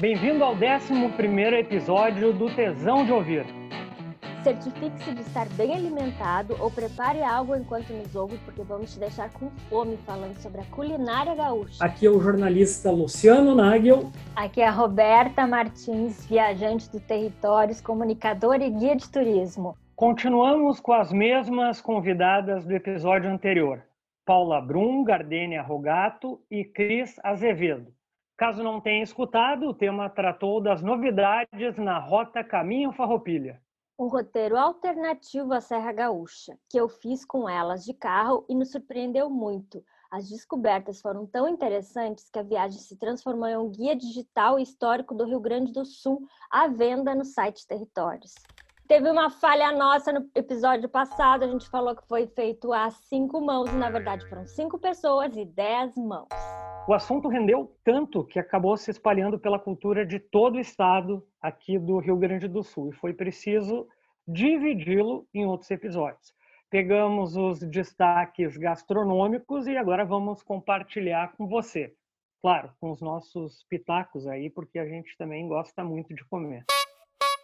Bem-vindo ao 11 episódio do Tesão de Ouvir. Certifique-se de estar bem alimentado ou prepare algo enquanto nos ouve, porque vamos te deixar com fome falando sobre a culinária gaúcha. Aqui é o jornalista Luciano Nagel. Aqui é a Roberta Martins, viajante do territórios, comunicadora e guia de turismo. Continuamos com as mesmas convidadas do episódio anterior. Paula Brum, Gardênia Rogato e Cris Azevedo. Caso não tenha escutado, o tema tratou das novidades na Rota Caminho Farroupilha. Um roteiro alternativo à Serra Gaúcha, que eu fiz com elas de carro e nos surpreendeu muito. As descobertas foram tão interessantes que a viagem se transformou em um guia digital e histórico do Rio Grande do Sul à venda no site Territórios. Teve uma falha nossa no episódio passado, a gente falou que foi feito a cinco mãos, e na verdade foram cinco pessoas e dez mãos. O assunto rendeu tanto que acabou se espalhando pela cultura de todo o estado aqui do Rio Grande do Sul e foi preciso dividi-lo em outros episódios. Pegamos os destaques gastronômicos e agora vamos compartilhar com você. Claro, com os nossos pitacos aí, porque a gente também gosta muito de comer.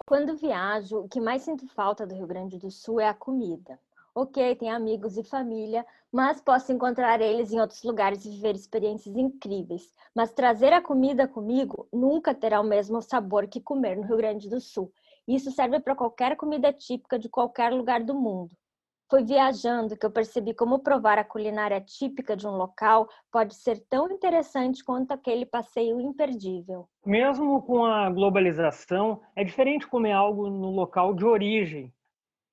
Quando viajo, o que mais sinto falta do Rio Grande do Sul é a comida. Ok, tem amigos e família, mas posso encontrar eles em outros lugares e viver experiências incríveis. Mas trazer a comida comigo nunca terá o mesmo sabor que comer no Rio Grande do Sul. Isso serve para qualquer comida típica de qualquer lugar do mundo. Foi viajando que eu percebi como provar a culinária típica de um local pode ser tão interessante quanto aquele passeio imperdível. Mesmo com a globalização, é diferente comer algo no local de origem,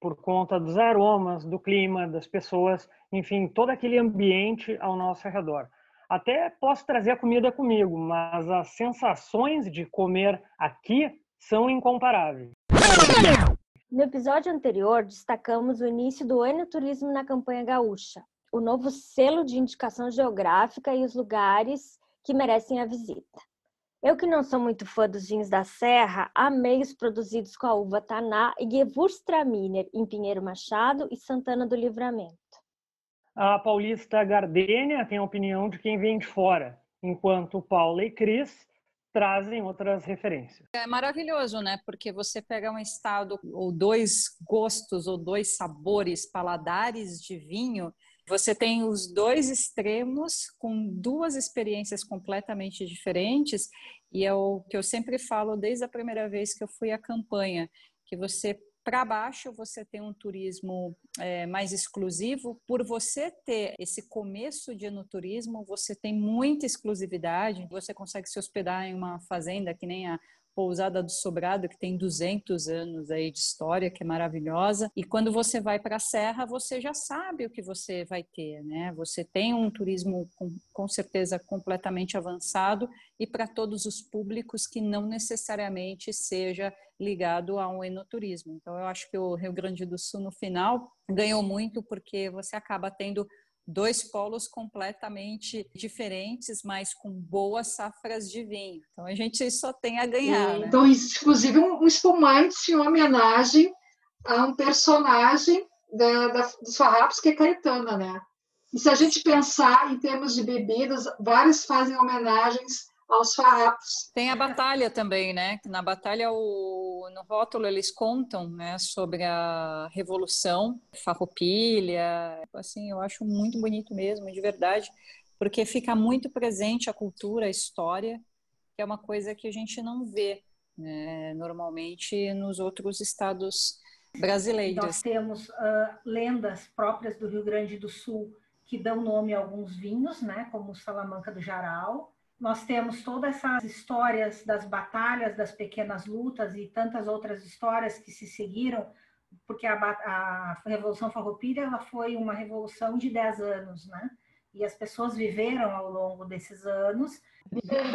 por conta dos aromas, do clima, das pessoas, enfim, todo aquele ambiente ao nosso redor. Até posso trazer a comida comigo, mas as sensações de comer aqui são incomparáveis. No episódio anterior, destacamos o início do enoturismo na campanha gaúcha, o novo selo de indicação geográfica e os lugares que merecem a visita. Eu que não sou muito fã dos vinhos da Serra, amei os produzidos com a uva Taná e Gewürztraminer em Pinheiro Machado e Santana do Livramento. A paulista Gardênia tem a opinião de quem vem de fora, enquanto Paula e Cris trazem outras referências. É maravilhoso, né? Porque você pega um estado ou dois gostos ou dois sabores, paladares de vinho você tem os dois extremos com duas experiências completamente diferentes, e é o que eu sempre falo desde a primeira vez que eu fui à campanha, que você para baixo você tem um turismo é, mais exclusivo. Por você ter esse começo de enoturismo, você tem muita exclusividade. Você consegue se hospedar em uma fazenda que nem a Pousada do Sobrado, que tem 200 anos aí de história, que é maravilhosa. E quando você vai para a Serra, você já sabe o que você vai ter, né? Você tem um turismo com, com certeza completamente avançado e para todos os públicos que não necessariamente seja ligado ao enoturismo. Então, eu acho que o Rio Grande do Sul, no final, ganhou muito porque você acaba tendo dois polos completamente diferentes, mas com boas safras de vinho. Então a gente só tem a ganhar. Né? Então, inclusive, um espumante em homenagem a um personagem da, da, dos farrapos que é Caetana, né? E se a gente pensar em termos de bebidas, vários fazem homenagens aos farrapos. Tem a batalha também, né? Na batalha, o, no rótulo, eles contam né, sobre a revolução farroupilha. Assim, eu acho muito bonito mesmo, de verdade, porque fica muito presente a cultura, a história, que é uma coisa que a gente não vê né, normalmente nos outros estados brasileiros. Nós temos uh, lendas próprias do Rio Grande do Sul que dão nome a alguns vinhos, né, como o Salamanca do Jaral, nós temos todas essas histórias das batalhas, das pequenas lutas e tantas outras histórias que se seguiram, porque a, a Revolução Farroupilha ela foi uma revolução de 10 anos, né? E as pessoas viveram ao longo desses anos.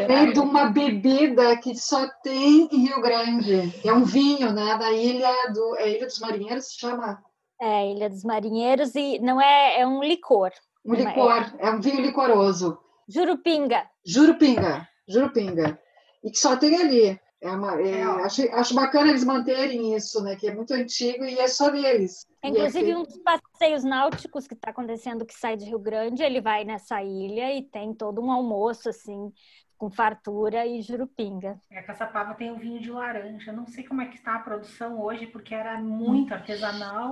Vem de uma bebida que só tem em Rio Grande, é um vinho, né? Da ilha do é Ilha dos Marinheiros, se chama? É, Ilha dos Marinheiros e não é, é um licor. Um licor, é, é um vinho licoroso. Jurupinga. Jurupinga, Jurupinga. E que só tem ali. É uma, é, acho, acho bacana eles manterem isso, né? Que é muito antigo e é só deles. É, inclusive, é um dos passeios náuticos que está acontecendo, que sai de Rio Grande, ele vai nessa ilha e tem todo um almoço, assim, com fartura e jurupinga. É, Caçapava tem o vinho de laranja. Não sei como é que está a produção hoje, porque era muito artesanal.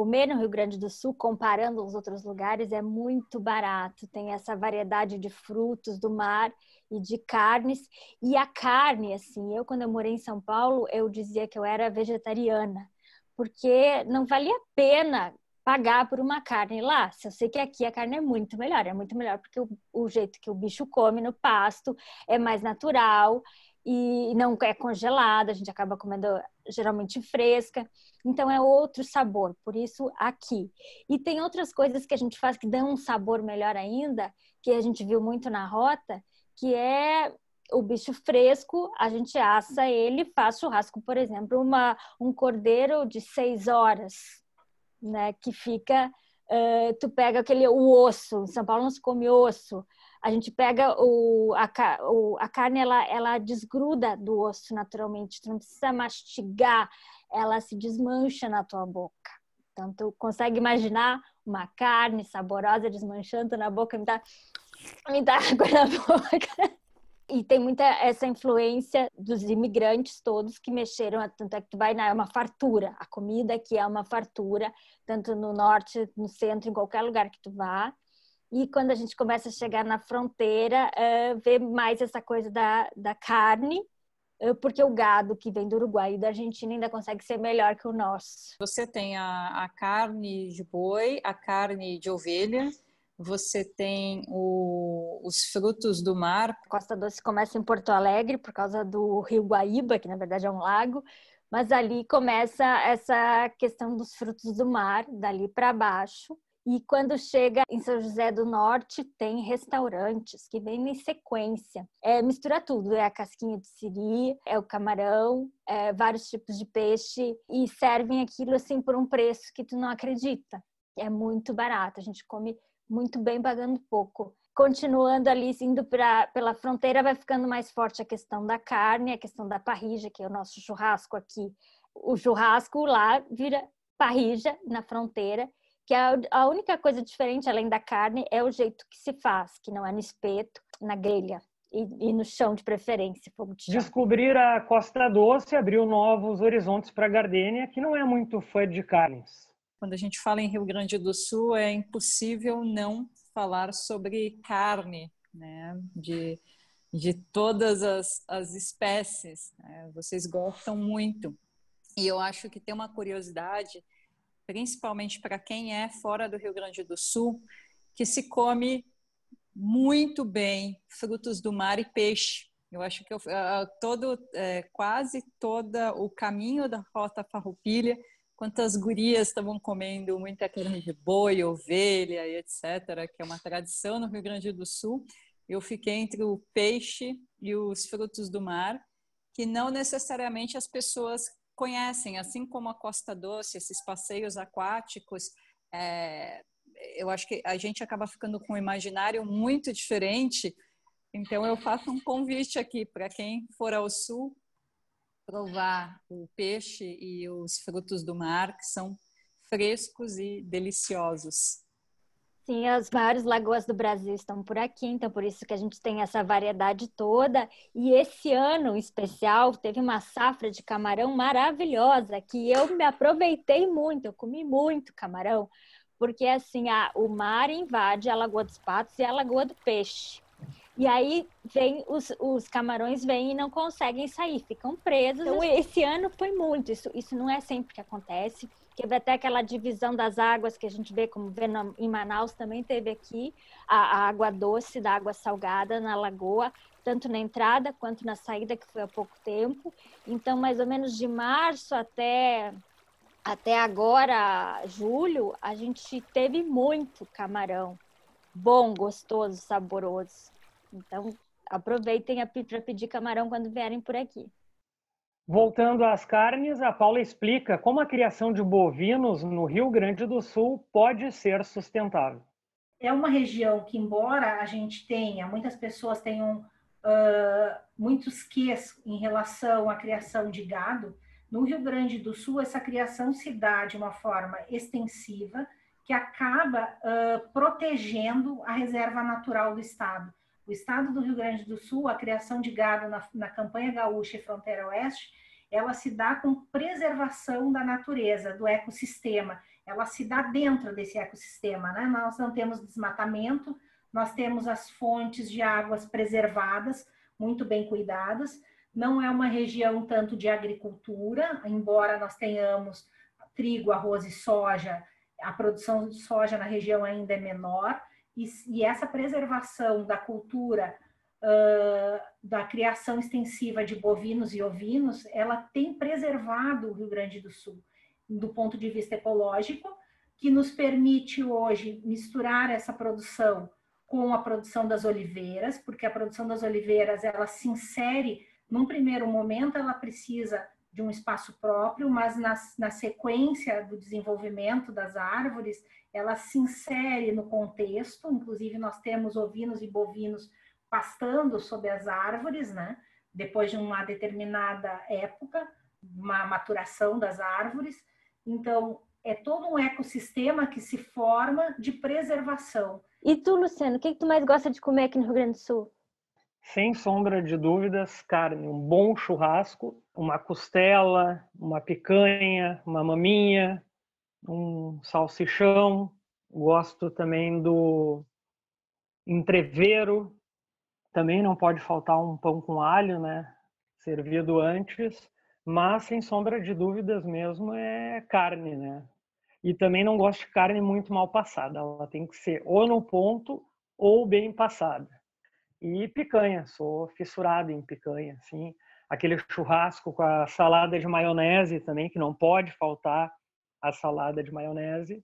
Comer no Rio Grande do Sul, comparando os outros lugares, é muito barato. Tem essa variedade de frutos do mar e de carnes. E a carne, assim, eu quando eu morei em São Paulo, eu dizia que eu era vegetariana, porque não valia a pena pagar por uma carne lá. Se eu sei que aqui a carne é muito melhor, é muito melhor porque o, o jeito que o bicho come no pasto é mais natural e não é congelada, a gente acaba comendo geralmente fresca. Então é outro sabor, por isso aqui. E tem outras coisas que a gente faz que dão um sabor melhor ainda, que a gente viu muito na rota, que é o bicho fresco, a gente assa ele, faz churrasco, por exemplo, uma, um cordeiro de seis horas, né? Que fica, uh, tu pega aquele o osso. Em São Paulo não se come osso. A gente pega o a, o, a carne, ela, ela desgruda do osso naturalmente. Tu não precisa mastigar, ela se desmancha na tua boca. Então tu consegue imaginar uma carne saborosa desmanchando na boca, me dá, me dá água na boca e tem muita essa influência dos imigrantes todos que mexeram, tanto é que tu vai na é uma fartura, a comida aqui é uma fartura, tanto no norte, no centro, em qualquer lugar que tu vá. E quando a gente começa a chegar na fronteira, uh, vê mais essa coisa da, da carne, uh, porque o gado que vem do Uruguai e da Argentina ainda consegue ser melhor que o nosso. Você tem a, a carne de boi, a carne de ovelha, você tem o, os frutos do mar. Costa Doce começa em Porto Alegre por causa do rio Guaíba, que na verdade é um lago, mas ali começa essa questão dos frutos do mar, dali para baixo. E quando chega em São José do Norte, tem restaurantes que vêm em sequência. É, mistura tudo, é a casquinha de siri, é o camarão, é vários tipos de peixe e servem aquilo assim por um preço que tu não acredita. É muito barato, a gente come muito bem pagando pouco. Continuando ali, indo pra, pela fronteira, vai ficando mais forte a questão da carne, a questão da parrija, que é o nosso churrasco aqui. O churrasco lá vira parrija na fronteira, que a, a única coisa diferente, além da carne, é o jeito que se faz, que não é no espeto, na grelha. E, e, no chão de preferência, fogo de. Descobrir a Costa Doce abriu novos horizontes para a Gardênia, que não é muito fã de carnes. Quando a gente fala em Rio Grande do Sul, é impossível não falar sobre carne, né? De, de todas as, as espécies. Né? Vocês gostam muito. E eu acho que tem uma curiosidade, principalmente para quem é fora do Rio Grande do Sul, que se come muito bem frutos do mar e peixe. Eu acho que eu, todo, é, quase todo o caminho da Rota Farroupilha quantas gurias estavam comendo muita carne de boi, ovelha etc., que é uma tradição no Rio Grande do Sul. Eu fiquei entre o peixe e os frutos do mar, que não necessariamente as pessoas conhecem, assim como a Costa Doce, esses passeios aquáticos. É, eu acho que a gente acaba ficando com um imaginário muito diferente. Então, eu faço um convite aqui para quem for ao sul, provar o peixe e os frutos do mar, que são frescos e deliciosos. Sim, as maiores lagoas do Brasil estão por aqui, então por isso que a gente tem essa variedade toda. E esse ano em especial teve uma safra de camarão maravilhosa que eu me aproveitei muito, eu comi muito camarão, porque assim, a, o mar invade a Lagoa dos Patos e a Lagoa do Peixe. E aí vem os, os camarões vêm e não conseguem sair, ficam presos. Então, esse ano foi muito. Isso, isso não é sempre que acontece. Teve até aquela divisão das águas que a gente vê, como vê em Manaus, também teve aqui a, a água doce da água salgada na lagoa, tanto na entrada quanto na saída, que foi há pouco tempo. Então, mais ou menos de março até até agora, julho, a gente teve muito camarão. Bom, gostoso, saboroso. Então, aproveitem para pedir camarão quando vierem por aqui. Voltando às carnes, a Paula explica como a criação de bovinos no Rio Grande do Sul pode ser sustentável. É uma região que, embora a gente tenha, muitas pessoas tenham uh, muitos ques em relação à criação de gado, no Rio Grande do Sul essa criação se dá de uma forma extensiva que acaba uh, protegendo a reserva natural do estado O estado do Rio Grande do Sul, a criação de gado na, na campanha gaúcha e fronteira oeste, ela se dá com preservação da natureza, do ecossistema. Ela se dá dentro desse ecossistema, né? Nós não temos desmatamento, nós temos as fontes de águas preservadas, muito bem cuidadas. Não é uma região tanto de agricultura, embora nós tenhamos trigo, arroz e soja, a produção de soja na região ainda é menor, e, e essa preservação da cultura uh, da criação extensiva de bovinos e ovinos, ela tem preservado o Rio Grande do Sul do ponto de vista ecológico, que nos permite hoje misturar essa produção com a produção das oliveiras, porque a produção das oliveiras ela se insere num primeiro momento, ela precisa de um espaço próprio, mas na, na sequência do desenvolvimento das árvores, ela se insere no contexto. Inclusive, nós temos ovinos e bovinos pastando sob as árvores, né? Depois de uma determinada época, uma maturação das árvores. Então, é todo um ecossistema que se forma de preservação. E tu, Luciano, o que, que tu mais gosta de comer aqui no Rio Grande do Sul? Sem sombra de dúvidas, carne, um bom churrasco, uma costela, uma picanha, uma maminha, um salsichão. Gosto também do entreveiro, também não pode faltar um pão com alho, né? Servido antes, mas sem sombra de dúvidas mesmo é carne, né? E também não gosto de carne muito mal passada, ela tem que ser ou no ponto ou bem passada. E picanha, sou fissurado em picanha, assim. Aquele churrasco com a salada de maionese também, que não pode faltar a salada de maionese.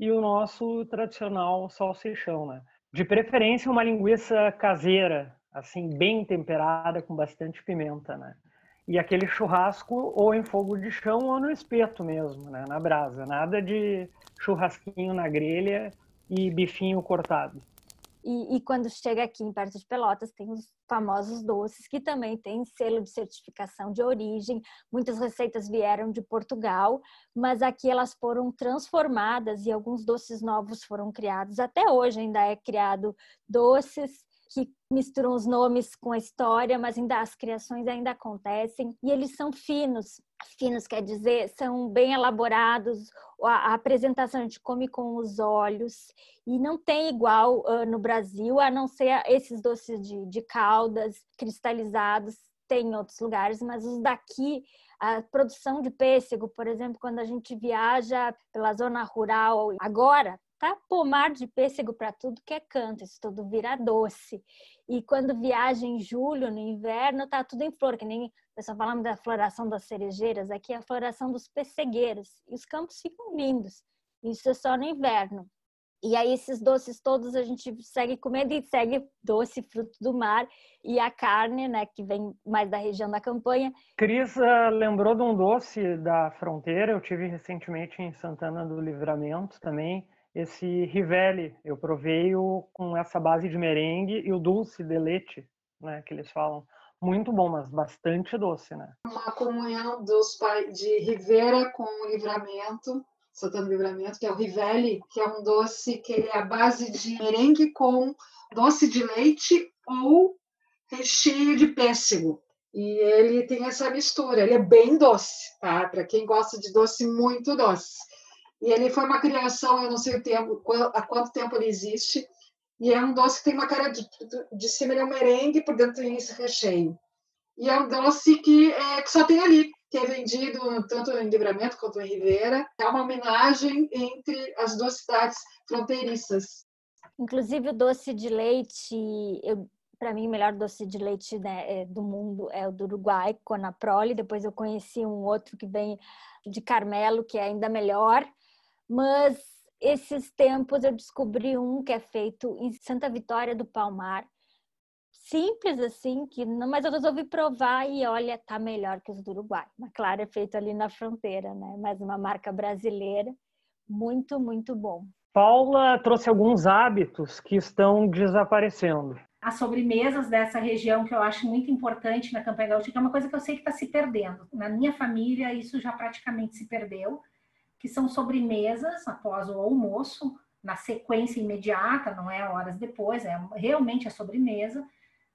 E o nosso tradicional salsichão, né? De preferência uma linguiça caseira, assim, bem temperada, com bastante pimenta, né? E aquele churrasco ou em fogo de chão ou no espeto mesmo, né? Na brasa. Nada de churrasquinho na grelha e bifinho cortado. E, e, quando chega aqui em perto de Pelotas, tem os famosos doces, que também têm selo de certificação de origem. Muitas receitas vieram de Portugal, mas aqui elas foram transformadas e alguns doces novos foram criados. Até hoje ainda é criado doces que misturam os nomes com a história, mas ainda as criações ainda acontecem. E eles são finos. Finos quer dizer, são bem elaborados, a, apresentação a gente come com os olhos. E não tem igual uh, no Brasil, a não ser esses doces de, de caldas cristalizados, tem em outros lugares, mas os daqui a produção de pêssego, por exemplo, quando a gente viaja pela zona rural, agora tá pomar de pêssego para tudo que é canto, isso tudo vira doce. E quando viaja em julho, no inverno, tá tudo em flor, que nem pessoal falando da floração das cerejeiras, aqui é a floração dos pessegueiros. E os campos ficam lindos. Isso é só no inverno. E aí esses doces todos a gente segue comendo e segue doce, fruto do mar e a carne, né, que vem mais da região da campanha. Cris uh, lembrou de um doce da fronteira, eu tive recentemente em Santana do Livramento também, esse Rivelli, eu provei o, com essa base de merengue e o dulce de leite, né, que eles falam. Muito bom, mas bastante doce, né? Uma comunhão dos pais de Rivera com o Livramento, Santana Livramento, que é o Rivelli, que é um doce que é a base de merengue com doce de leite ou recheio de pêssego. E ele tem essa mistura, ele é bem doce, tá? Para quem gosta de doce muito doce. E ele foi uma criação, eu não sei o tempo, há quanto tempo ele existe. E é um doce que tem uma cara de, de cima, ele é um merengue, por dentro tem esse recheio. E é um doce que, é, que só tem ali, que é vendido tanto em Livramento quanto em Ribeira. É uma homenagem entre as duas cidades fronteiriças. Inclusive o doce de leite, para mim o melhor doce de leite né, é, do mundo é o do Uruguai, Conaprole. Depois eu conheci um outro que vem de Carmelo, que é ainda melhor mas esses tempos eu descobri um que é feito em Santa Vitória do Palmar. Simples assim, que não, mas eu resolvi provar e olha, tá melhor que os do Uruguai. Mas claro, é feito ali na fronteira, né? Mas uma marca brasileira, muito, muito bom. Paula trouxe alguns hábitos que estão desaparecendo. As sobremesas dessa região que eu acho muito importante na campanha gaúcha, que é uma coisa que eu sei que está se perdendo. Na minha família, isso já praticamente se perdeu que são sobremesas após o almoço, na sequência imediata, não é horas depois, é realmente a sobremesa,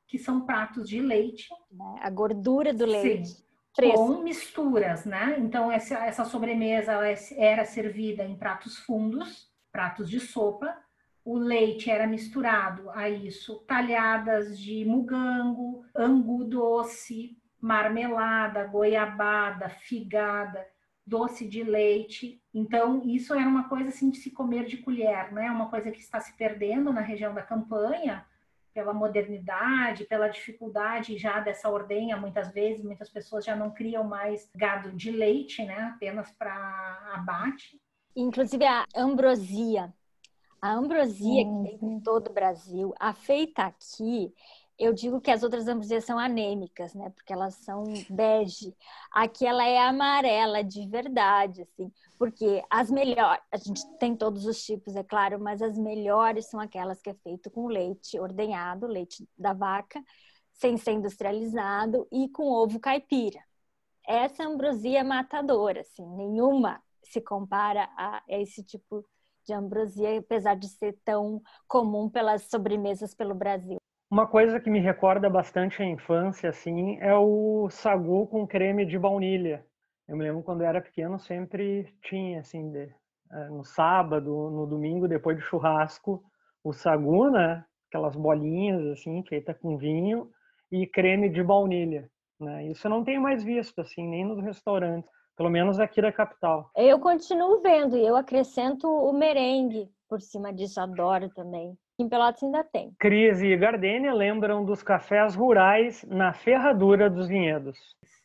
que são pratos de leite. Né? A gordura do leite. Sim, com misturas, né? Então, essa, essa sobremesa era servida em pratos fundos, pratos de sopa. O leite era misturado a isso, talhadas de mugango, angu doce, marmelada, goiabada, figada, doce de leite. Então, isso era uma coisa assim de se comer de colher, né? Uma coisa que está se perdendo na região da campanha pela modernidade, pela dificuldade já dessa ordenha, muitas vezes, muitas pessoas já não criam mais gado de leite, né? Apenas para abate. Inclusive a ambrosia. A ambrosia que tem em todo o Brasil, a feita aqui, eu digo que as outras ambrosias são anêmicas, né? Porque elas são bege. Aqui ela é amarela de verdade, assim. Porque as melhores, a gente tem todos os tipos, é claro, mas as melhores são aquelas que é feito com leite ordenhado, leite da vaca, sem ser industrializado e com ovo caipira. Essa ambrosia é matadora, assim, nenhuma se compara a esse tipo de ambrosia, apesar de ser tão comum pelas sobremesas pelo Brasil. Uma coisa que me recorda bastante a infância, assim, é o sagu com creme de baunilha. Eu me lembro quando eu era pequeno, sempre tinha, assim, de, é, no sábado, no domingo, depois do churrasco, o sagu, né? Aquelas bolinhas, assim, feita com vinho e creme de baunilha. Né? Isso eu não tenho mais visto, assim, nem nos restaurantes, pelo menos aqui da capital. Eu continuo vendo e eu acrescento o merengue por cima disso, adoro também. Em Pelotas ainda tem. Cris e Gardênia lembram dos cafés rurais na ferradura dos vinhedos.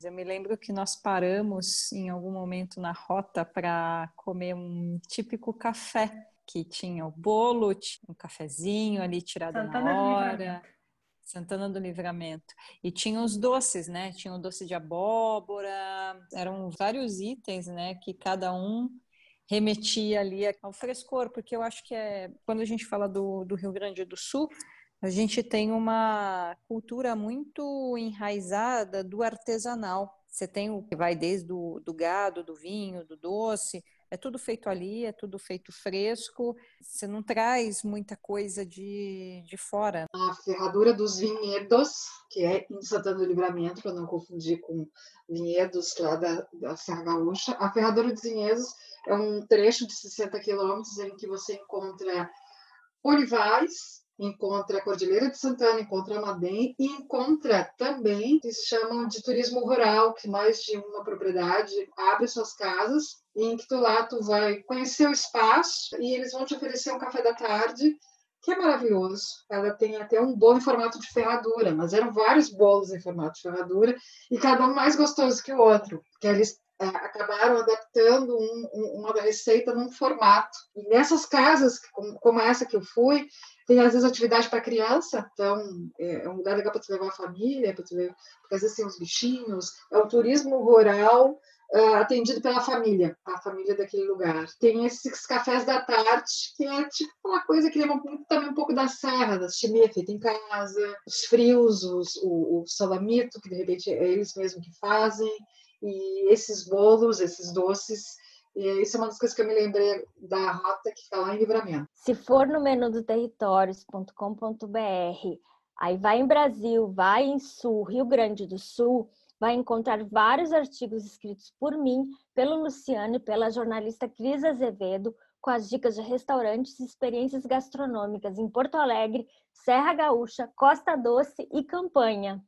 Eu me lembro que nós paramos em algum momento na rota para comer um típico café que tinha o bolo, tinha um cafezinho ali tirado Santana na hora. Santana do Livramento. E tinha os doces, né? Tinha o doce de abóbora, eram vários itens, né? Que cada um remetia ali ao frescor, porque eu acho que é quando a gente fala do, do Rio Grande do Sul, a gente tem uma cultura muito enraizada do artesanal. Você tem o que vai desde o do gado, do vinho, do doce, é tudo feito ali, é tudo feito fresco. Você não traz muita coisa de, de fora. A ferradura dos vinhedos, que é em Santana do Livramento, para não confundir com vinhedos lá da, da Serra Gaúcha. A ferradura dos vinhedos é um trecho de 60 quilômetros em que você encontra olivais, encontra a Cordilheira de Santana, encontra a Madem e encontra também se chamam de turismo rural, que mais de uma propriedade abre suas casas em que tu lá tu vai conhecer o espaço e eles vão te oferecer um café da tarde que é maravilhoso. Ela tem até um bolo em formato de ferradura, mas eram vários bolos em formato de ferradura e cada um mais gostoso que o outro, que eles acabaram adaptando um, um, uma receita num formato. E nessas casas, como, essa que eu fui, tem às vezes atividade para criança, então é, é um lugar legal para levar a família, para tu ver, porque às vezes tem uns bichinhos, é o turismo rural uh, atendido pela família, a família daquele lugar. Tem esses cafés da tarde, que é tipo uma coisa que lembra muito, também um pouco da serra, da chimia feita em casa, os frios, os, o, o salamito, que de repente é eles mesmos que fazem, e esses bolos, esses doces, isso é uma das coisas que eu me lembrei da rota que está lá em Livramento. Se for no menu do territórios.com.br, aí vai em Brasil, vai em Sul, Rio Grande do Sul, vai encontrar vários artigos escritos por mim, pelo Luciano e pela jornalista Cris Azevedo, com as dicas de restaurantes e experiências gastronômicas em Porto Alegre, Serra Gaúcha, Costa Doce e Campanha.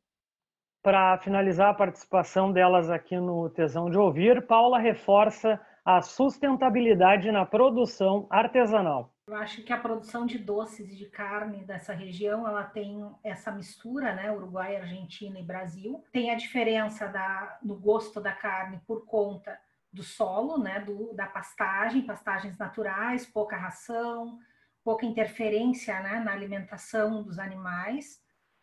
Para finalizar a participação delas aqui no Tesão de Ouvir, Paula reforça a sustentabilidade na produção artesanal. Eu acho que a produção de doces e de carne dessa região, ela tem essa mistura, né, Uruguai, Argentina e Brasil. Tem a diferença da, no gosto da carne por conta do solo, né, do, da pastagem, pastagens naturais, pouca ração, pouca interferência né, na alimentação dos animais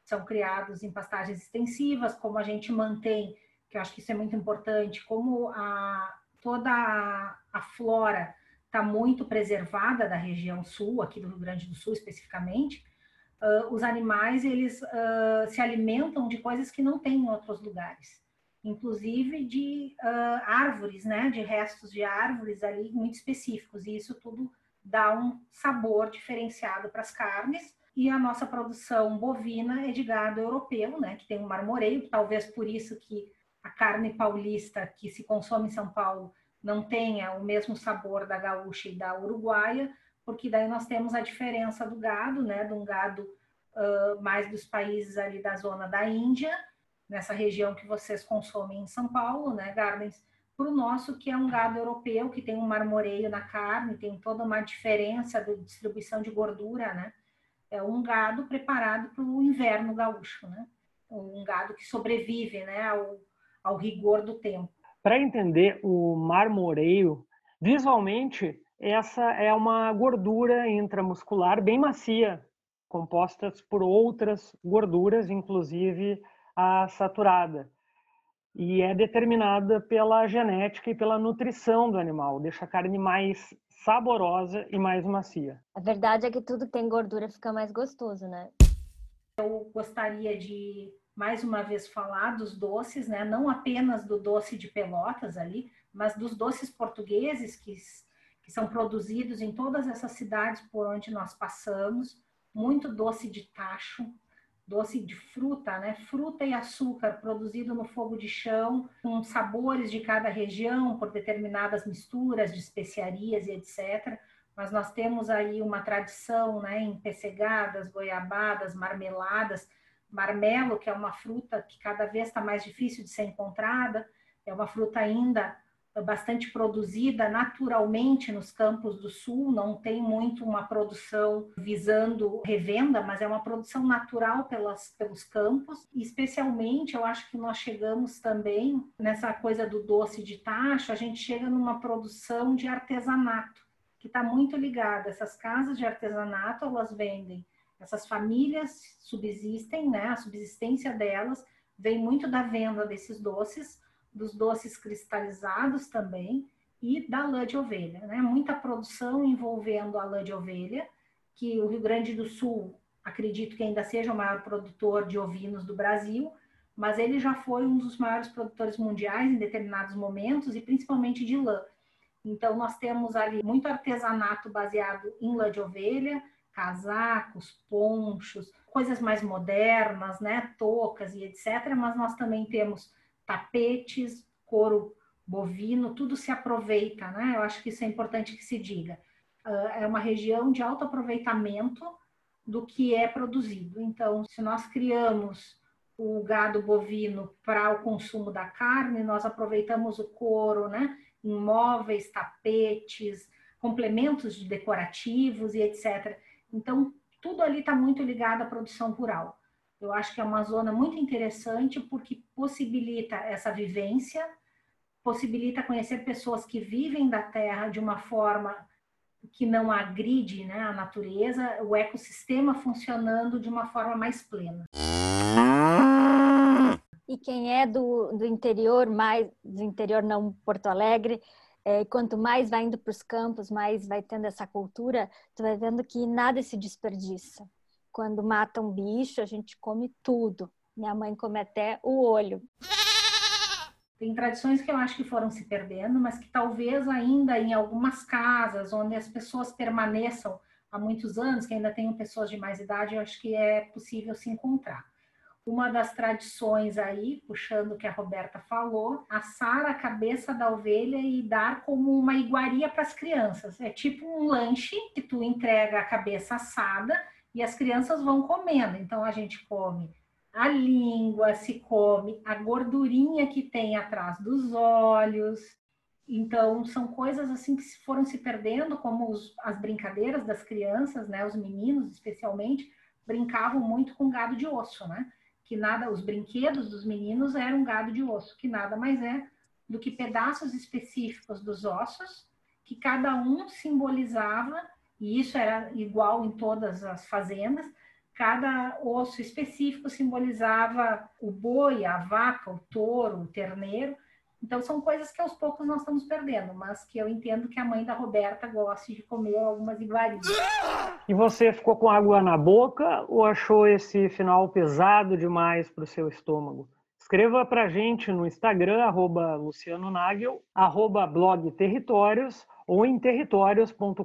são criados em pastagens extensivas, como a gente mantém, que eu acho que isso é muito importante, como a, toda a, a flora está muito preservada da região sul, aqui do Rio Grande do Sul especificamente, uh, os animais eles uh, se alimentam de coisas que não tem em outros lugares, inclusive de uh, árvores, né, de restos de árvores ali muito específicos, e isso tudo dá um sabor diferenciado para as carnes. E a nossa produção bovina é de gado europeu, né, que tem um marmoreio, talvez por isso que a carne paulista que se consome em São Paulo não tenha o mesmo sabor da gaúcha e da uruguaia, porque daí nós temos a diferença do gado, né, de um gado uh, mais dos países ali da zona da Índia, nessa região que vocês consomem em São Paulo, né, Gardens, para o nosso, que é um gado europeu, que tem um marmoreio na carne, tem toda uma diferença de distribuição de gordura, né? É um gado preparado para o inverno gaúcho, né? Um gado que sobrevive, né, ao, ao rigor do tempo. Para entender o marmoreio, visualmente, essa é uma gordura intramuscular bem macia, composta por outras gorduras, inclusive a saturada e é determinada pela genética e pela nutrição do animal, deixa a carne mais saborosa e mais macia. A verdade é que tudo que tem gordura fica mais gostoso, né? Eu gostaria de mais uma vez falar dos doces, né? Não apenas do doce de Pelotas ali, mas dos doces portugueses que, que são produzidos em todas essas cidades por onde nós passamos. Muito doce de tacho, doce de fruta, né? Fruta e açúcar produzido no fogo de chão, com sabores de cada região, por determinadas misturas de especiarias e etc. Mas nós temos aí uma tradição, né, em pessegadas, goiabadas, marmeladas, marmelo, que é uma fruta que cada vez está mais difícil de ser encontrada, é uma fruta ainda bastante produzida naturalmente nos campos do sul, não tem muito uma produção visando revenda, mas é uma produção natural pelas, pelos campos. Especialmente, eu acho que nós chegamos também nessa coisa do doce de tacho, a gente chega numa produção de artesanato, que está muito ligada. Essas casas de artesanato, elas vendem, essas famílias subsistem, né? A subsistência delas vem muito da venda desses doces dos doces cristalizados também e da lã de ovelha, né? Muita produção envolvendo a lã de ovelha, que o Rio Grande do Sul, acredito que ainda seja o maior produtor de ovinos do Brasil, mas ele já foi um dos maiores produtores mundiais em determinados momentos e principalmente de lã. Então nós temos ali muito artesanato baseado em lã de ovelha, casacos, ponchos, coisas mais modernas, né, toucas e etc, mas nós também temos tapetes, couro bovino, tudo se aproveita, né? Eu acho que isso é importante que se diga. Uh, é uma região de alto aproveitamento do que é produzido. Então, se nós criamos o gado bovino para o consumo da carne, nós aproveitamos o couro, né? Em móveis, tapetes, complementos decorativos e etc. Então, tudo ali está muito ligado à produção rural. Eu acho que é uma zona muito interessante porque possibilita essa vivência, possibilita conhecer pessoas que vivem da terra de uma forma que não agride né, a natureza, o ecossistema funcionando de uma forma mais plena. E quem é do, do interior, mais do interior não Porto Alegre, é, quanto mais vai indo para os campos, mais vai tendo essa cultura, tu vai vendo que nada se desperdiça quando mata um bicho, a gente come tudo. Minha mãe come até o olho. Tem tradições que eu acho que foram se perdendo, mas que talvez ainda em algumas casas onde as pessoas permaneçam há muitos anos, que ainda tenham pessoas de mais idade, eu acho que é possível se encontrar. Uma das tradições aí, puxando o que a Roberta falou, assar a cabeça da ovelha e dar como uma iguaria para as crianças. É tipo um lanche que tu entrega a cabeça assada e as crianças vão comendo. Então a gente come a língua, se come a gordurinha que tem atrás dos olhos. Então são coisas assim que foram se perdendo, como os, as brincadeiras das crianças, né? Os meninos especialmente brincavam muito com gado de osso, né? Que nada, os brinquedos dos meninos eram gado de osso, que nada mais é do que pedaços específicos dos ossos que cada um simbolizava e isso era igual em todas as fazendas. Cada osso específico simbolizava o boi, a vaca, o touro, o terneiro. Então, são coisas que aos poucos nós estamos perdendo, mas que eu entendo que a mãe da Roberta gosta de comer algumas iguarias. E você ficou com água na boca ou achou esse final pesado demais para o seu estômago? Escreva para a gente no Instagram, arroba Luciano Nagel, arroba blog Territórios ou em territórios.com.br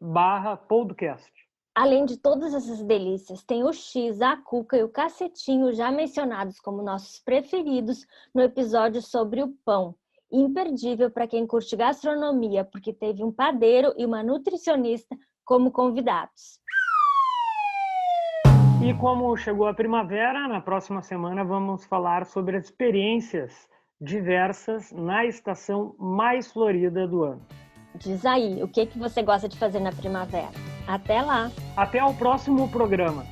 barra podcast. Além de todas essas delícias, tem o X, a cuca e o cacetinho já mencionados como nossos preferidos no episódio sobre o pão. Imperdível para quem curte gastronomia, porque teve um padeiro e uma nutricionista como convidados. E como chegou a primavera, na próxima semana vamos falar sobre as experiências diversas na estação mais florida do ano. Diz aí, o que, que você gosta de fazer na primavera? Até lá! Até o próximo programa!